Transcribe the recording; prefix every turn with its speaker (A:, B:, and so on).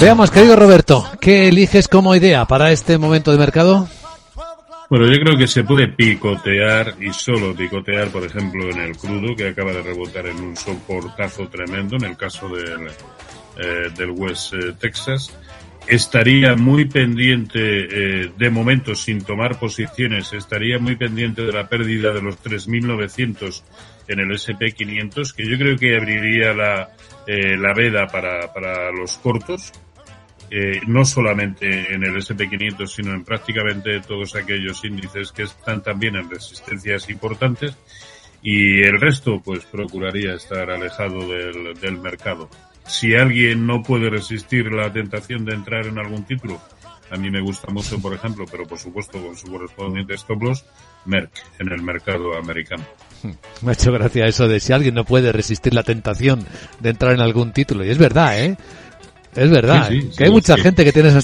A: Veamos, querido Roberto, ¿qué eliges como idea para este momento de mercado?
B: Bueno, yo creo que se puede picotear y solo picotear, por ejemplo, en el crudo, que acaba de rebotar en un soportazo tremendo, en el caso del, eh, del West eh, Texas. Estaría muy pendiente, eh, de momento, sin tomar posiciones, estaría muy pendiente de la pérdida de los 3.900 en el SP500, que yo creo que abriría la, la veda para, para los cortos eh, no solamente en el SP500, sino en prácticamente todos aquellos índices que están también en resistencias importantes y el resto pues procuraría estar alejado del, del mercado. Si alguien no puede resistir la tentación de entrar en algún título, a mí me gusta mucho, por ejemplo, pero por supuesto con su correspondiente stop loss, Merck en el mercado americano.
A: Me ha hecho gracia eso de si alguien no puede resistir la tentación de entrar en algún título. Y es verdad, ¿eh? Es verdad,
B: Sí, sí,
A: que hay mucha gente que tiene esas